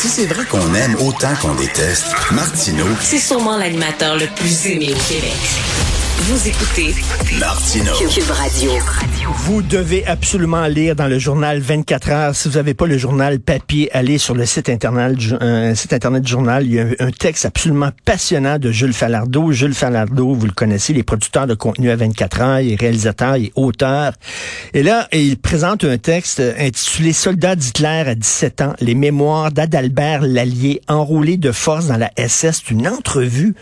Si c'est vrai qu'on aime autant qu'on déteste, Martineau, C'est sûrement l'animateur le plus aimé au Québec. Vous écoutez Martineau. Cube Radio. Vous devez absolument lire dans le journal 24 heures. Si vous n'avez pas le journal papier, allez sur le site internet, du- euh, journal. Il y a un, texte absolument passionnant de Jules Falardeau. Jules Falardeau, vous le connaissez, il est producteur de contenu à 24 heures, il est réalisateur, il auteur. Et là, il présente un texte intitulé Soldats d'Hitler à 17 ans, les mémoires d'Adalbert Lallier, enrôlé de force dans la SS. Une entrevue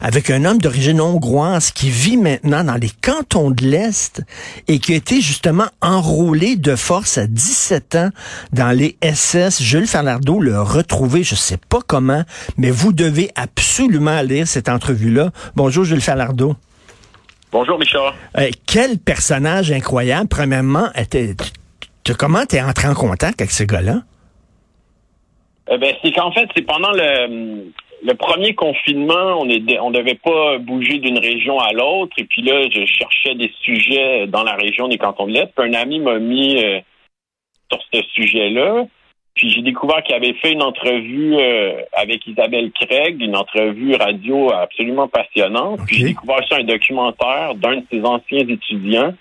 avec un homme d'origine hongroise qui vit maintenant dans les cantons de l'Est et qui a été justement enrôlé de force à 17 ans dans les SS. Jules Falardeau l'a retrouvé, je sais pas comment, mais vous devez absolument lire cette entrevue-là. Bonjour Jules Falardeau. Bonjour, Richard. Euh, quel personnage incroyable. Premièrement, était, tu- comment t'es entré en contact avec ce gars-là? Euh, ben, c'est qu'en fait, c'est pendant le, le premier confinement, on est, on devait pas bouger d'une région à l'autre. Et puis là, je cherchais des sujets dans la région des cantons de l'Est. Puis un ami m'a mis euh, sur ce sujet-là. Puis j'ai découvert qu'il avait fait une entrevue euh, avec Isabelle Craig, une entrevue radio absolument passionnante. Puis j'ai découvert ça un documentaire d'un de ses anciens étudiants.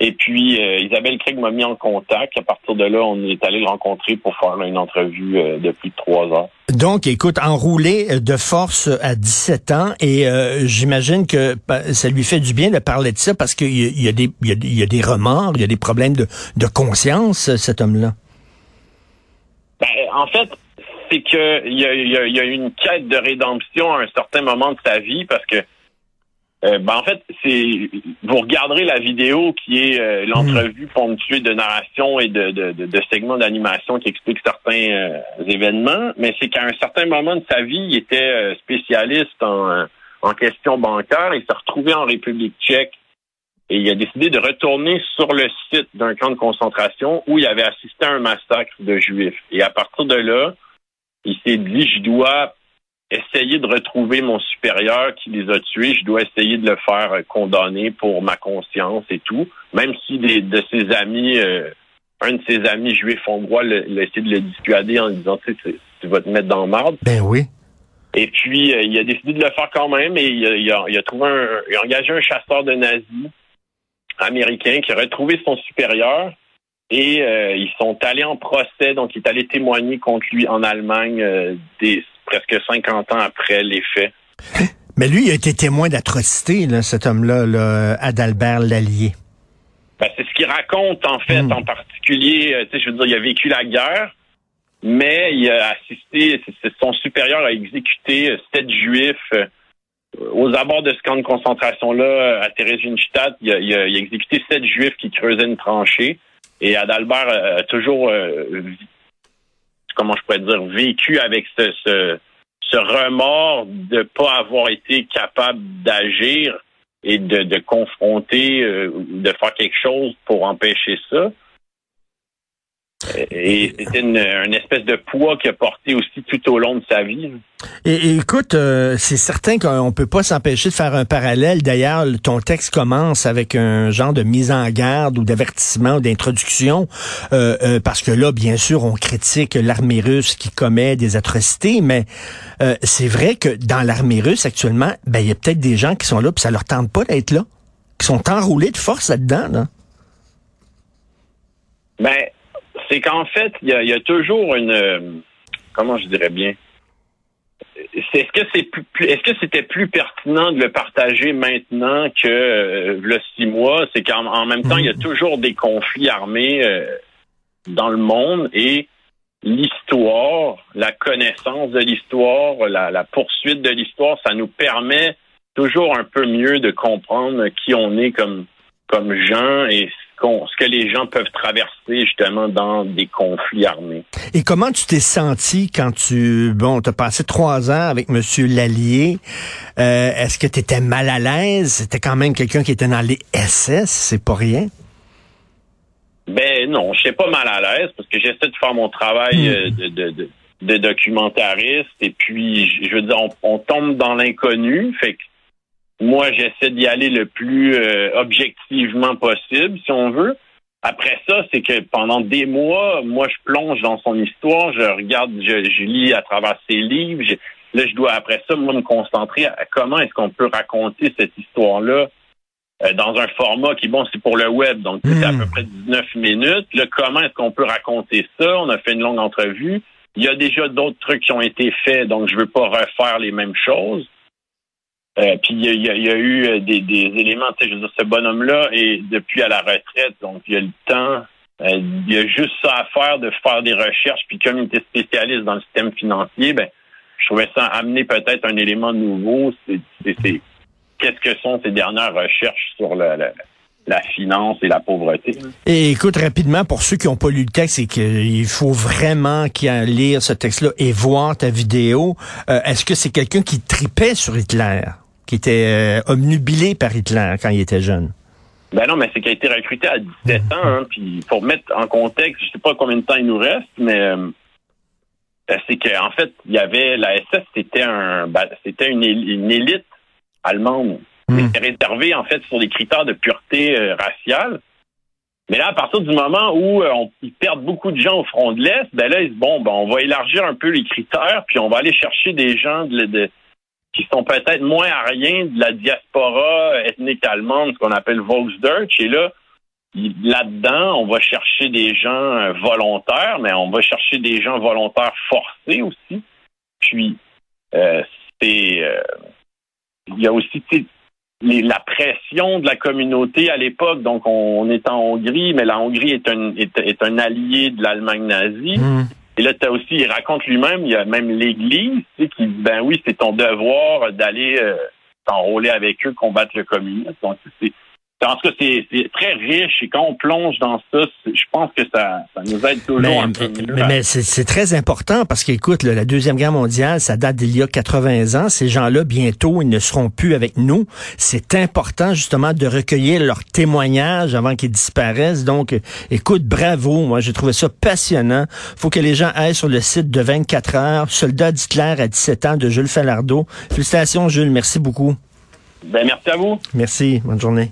Et puis euh, Isabelle Craig m'a mis en contact. À partir de là, on est allé le rencontrer pour faire une entrevue euh, de plus de trois heures. Donc, écoute, enroulé euh, de force à 17 ans, et euh, j'imagine que ça lui fait du bien de parler de ça parce qu'il y, y, a des- il y, a- il y a des remords, il y a des problèmes de, de conscience, euh, cet homme-là. Ben, en fait, c'est que il y a, y a- y a une quête de rédemption à un certain moment de sa vie parce que euh, ben, en fait, c'est vous regarderez la vidéo qui est euh, l'entrevue ponctuée de narration et de, de, de- de segments d'animation qui expliquent certains euh, événements, mais c'est qu'à un certain moment de sa vie, il était spécialiste en, en questions bancaires et s'est retrouvé en République tchèque et il a décidé de retourner sur le site d'un camp de concentration où il avait assisté à un massacre de juifs. Et à partir de là, il s'est dit, je dois essayer de retrouver mon supérieur qui les a tués, je dois essayer de le faire euh, condamner pour ma conscience et tout, même si des, de ses amis, euh, un de ses amis juifs hongrois l'a essayé de le dissuader en disant, tu sais, tu- tu vas te mettre dans le marde. Ben oui. Et puis, euh, il a décidé de le faire quand même et il a, il a- il a trouvé un, il a engagé un chasseur de nazis américain qui a retrouvé son supérieur et euh, ils sont allés en procès. Donc, il est allé témoigner contre lui en Allemagne euh, des, presque 50 ans après les faits. Mais lui, il a été témoin d'atrocités, cet homme-là, là, Adalbert Lallier. Ben, c'est ce qu'il raconte, en fait, Mm. en particulier. euh, je veux dire, il a vécu la guerre, mais il a assisté, son supérieur a exécuté euh, sept juifs euh, aux abords de ce camp de concentration-là, à Theresienstadt. Il a, il, a, il a exécuté sept juifs qui creusaient une tranchée. Et Adalbert a toujours, euh, comment je pourrais dire, vécu avec ce, ce, remords de pas avoir été capable d'agir et de, de confronter, euh, de faire quelque chose pour empêcher ça. Et c'était une, une espèce de poids qu'il a porté aussi tout au long de sa vie. Et, et écoute, euh, c'est certain qu'on peut pas s'empêcher de faire un parallèle. D'ailleurs, le- ton texte commence avec un genre de mise en garde ou d'avertissement ou d'introduction, euh, euh, parce que là, bien sûr, on critique l'armée russe qui commet des atrocités, mais euh, c'est vrai que dans l'armée russe actuellement, ben il y a peut-être des gens qui sont là puis ça leur tente pas d'être là, qui sont enroulés de force là-dedans. Là. Ben, c'est qu'en fait, il y a, il y a toujours une, comment je dirais bien, est-ce que c'est plus, plus- est-ce que c'était plus pertinent de le partager maintenant que euh, le six mois? C'est qu'en en même temps, il y a toujours des conflits armés euh, dans le monde et l'histoire, la connaissance de l'histoire, la, la poursuite de l'histoire, ça nous permet toujours un peu mieux de comprendre qui on est comme comme gens et qu'on- ce que les gens peuvent traverser justement dans des conflits armés. Et comment tu t'es senti quand tu, bon, t'as passé trois ans avec Monsieur Lallier? Euh, Est-ce que tu étais mal à l'aise? C'était quand même quelqu'un qui était dans les SS, c'est pas rien? Ben non, je suis pas mal à l'aise parce que j'essaie de faire mon travail Hmm. euh, de, de, de, de documentariste et puis je je veux dire on, on tombe dans l'inconnu, fait que moi j'essaie d'y aller le plus euh, objectivement possible si on veut. après ça, c'est que pendant des mois, moi, je plonge dans son histoire, je regarde, je, je lis à travers ses livres. je- là, je dois après ça, moi, me concentrer à comment est-ce qu'on peut raconter cette histoire-là euh, dans un format qui, bon, c'est pour le web, donc c'est à Mm. peu près 19 minutes. Là, comment est-ce qu'on peut raconter ça? On a fait une longue entrevue. Il y a déjà d'autres trucs qui ont été faits, donc je veux pas refaire les mêmes choses. Euh, puis il y y a- eu euh, des, des éléments, tu sais, je veux dire, ce bonhomme-là est depuis à la retraite, donc il y a le temps, euh, il y a juste ça à faire de faire des recherches, puis comme il était spécialiste dans le système financier, ben je trouvais ça amener peut-être un élément nouveau, c'est qu'est-ce que sont ces dernières recherches sur la, finance et la pauvreté? Et écoute, rapidement, pour ceux qui n'ont pas lu le texte et qu'il faut vraiment aillent lire ce texte-là et voir ta vidéo, euh, est-ce que c'est quelqu'un qui tripait sur Hitler, qui était euh, omnubilé par Hitler quand il était jeune? Ben non, mais c'est qu'il a été recruté à 17 ans, hein, puis pour mettre en contexte, je sais pas combien de temps il nous reste, mais euh, euh, c'est qu'en fait, il y avait la SS, c'était un ben, c'était une, él- une élite allemande. Mm. C'était réservé en fait sur des critères de pureté euh, raciale. Mais là, à partir du moment où euh, on, ils perdent beaucoup de gens au front de l'Est, ben là, ils disent bon, ben on va élargir un peu les critères, puis on va aller chercher des gens de, de- qui sont peut-être moins ariens de la diaspora ethnique allemande, ce qu'on appelle Volksdeutsch. Et là, là-dedans, on va chercher des gens euh, volontaires, mais on va chercher des gens volontaires forcés aussi. Puis, euh, c'est... euh, il y a aussi la pression de la communauté à l'époque. Donc, on, est en Hongrie, mais la Hongrie est un, allié de l'Allemagne nazie. Mm. Et là, as aussi, il raconte lui-même, il y a même l'Église tu sais, qui dit, ben oui, c'est ton devoir d'aller euh, t'enrôler avec eux, combattre le communisme. Donc, c'est, en tout cas, c'est, très riche et quand on plonge dans ça, je pense que ça, ça nous aide toujours Mais, un peu mais- mieux mais- c'est très important parce qu'écoute, la Deuxième Guerre mondiale, ça date d'il y a 80 ans. Ces gens-là, bientôt, ils ne seront plus avec nous. C'est important, justement, de recueillir leurs témoignages avant qu'ils disparaissent. Donc, écoute, bravo. Moi, j'ai trouvé ça passionnant. faut que les gens aillent sur le site de 24 heures. Soldat d'Hitler à 17 ans de Jules Falardeau. Félicitations, Jules. Merci beaucoup. Ben, merci à vous. Merci. Bonne journée.